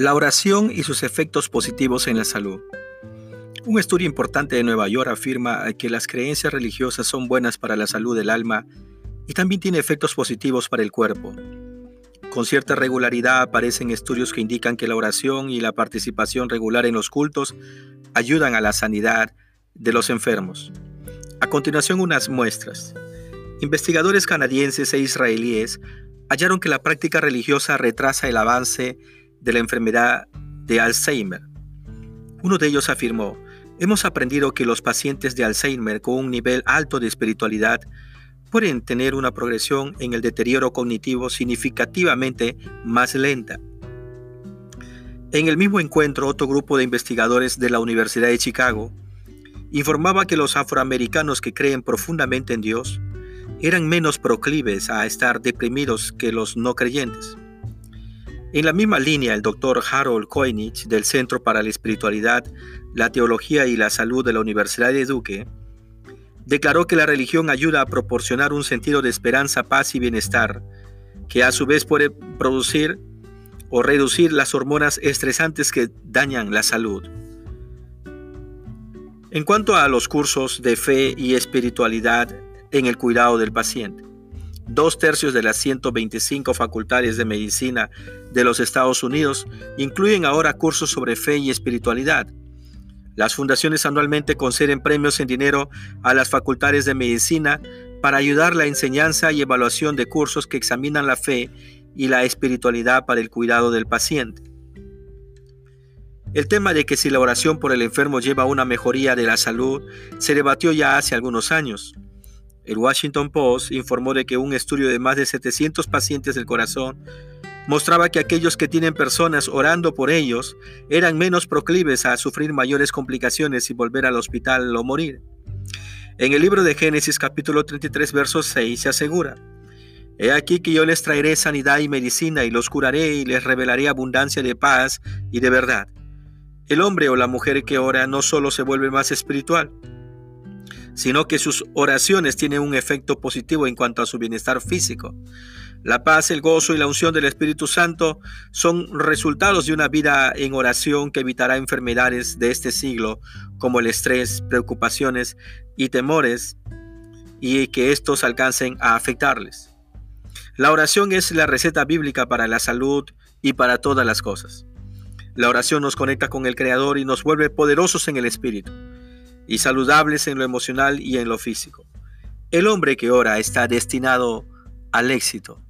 La oración y sus efectos positivos en la salud. Un estudio importante de Nueva York afirma que las creencias religiosas son buenas para la salud del alma y también tiene efectos positivos para el cuerpo. Con cierta regularidad aparecen estudios que indican que la oración y la participación regular en los cultos ayudan a la sanidad de los enfermos. A continuación unas muestras. Investigadores canadienses e israelíes hallaron que la práctica religiosa retrasa el avance de la enfermedad de Alzheimer. Uno de ellos afirmó, hemos aprendido que los pacientes de Alzheimer con un nivel alto de espiritualidad pueden tener una progresión en el deterioro cognitivo significativamente más lenta. En el mismo encuentro, otro grupo de investigadores de la Universidad de Chicago informaba que los afroamericanos que creen profundamente en Dios eran menos proclives a estar deprimidos que los no creyentes. En la misma línea, el doctor Harold Koinich del Centro para la Espiritualidad, la Teología y la Salud de la Universidad de Duque declaró que la religión ayuda a proporcionar un sentido de esperanza, paz y bienestar, que a su vez puede producir o reducir las hormonas estresantes que dañan la salud. En cuanto a los cursos de fe y espiritualidad en el cuidado del paciente, dos tercios de las 125 facultades de medicina de los Estados Unidos incluyen ahora cursos sobre fe y espiritualidad. Las fundaciones anualmente conceden premios en dinero a las facultades de medicina para ayudar la enseñanza y evaluación de cursos que examinan la fe y la espiritualidad para el cuidado del paciente. El tema de que si la oración por el enfermo lleva a una mejoría de la salud se debatió ya hace algunos años. El Washington Post informó de que un estudio de más de 700 pacientes del corazón mostraba que aquellos que tienen personas orando por ellos eran menos proclives a sufrir mayores complicaciones y volver al hospital o morir. En el libro de Génesis capítulo 33 verso 6 se asegura, He aquí que yo les traeré sanidad y medicina y los curaré y les revelaré abundancia de paz y de verdad. El hombre o la mujer que ora no solo se vuelve más espiritual, sino que sus oraciones tienen un efecto positivo en cuanto a su bienestar físico. La paz, el gozo y la unción del Espíritu Santo son resultados de una vida en oración que evitará enfermedades de este siglo como el estrés, preocupaciones y temores y que estos alcancen a afectarles. La oración es la receta bíblica para la salud y para todas las cosas. La oración nos conecta con el Creador y nos vuelve poderosos en el espíritu y saludables en lo emocional y en lo físico. El hombre que ora está destinado al éxito.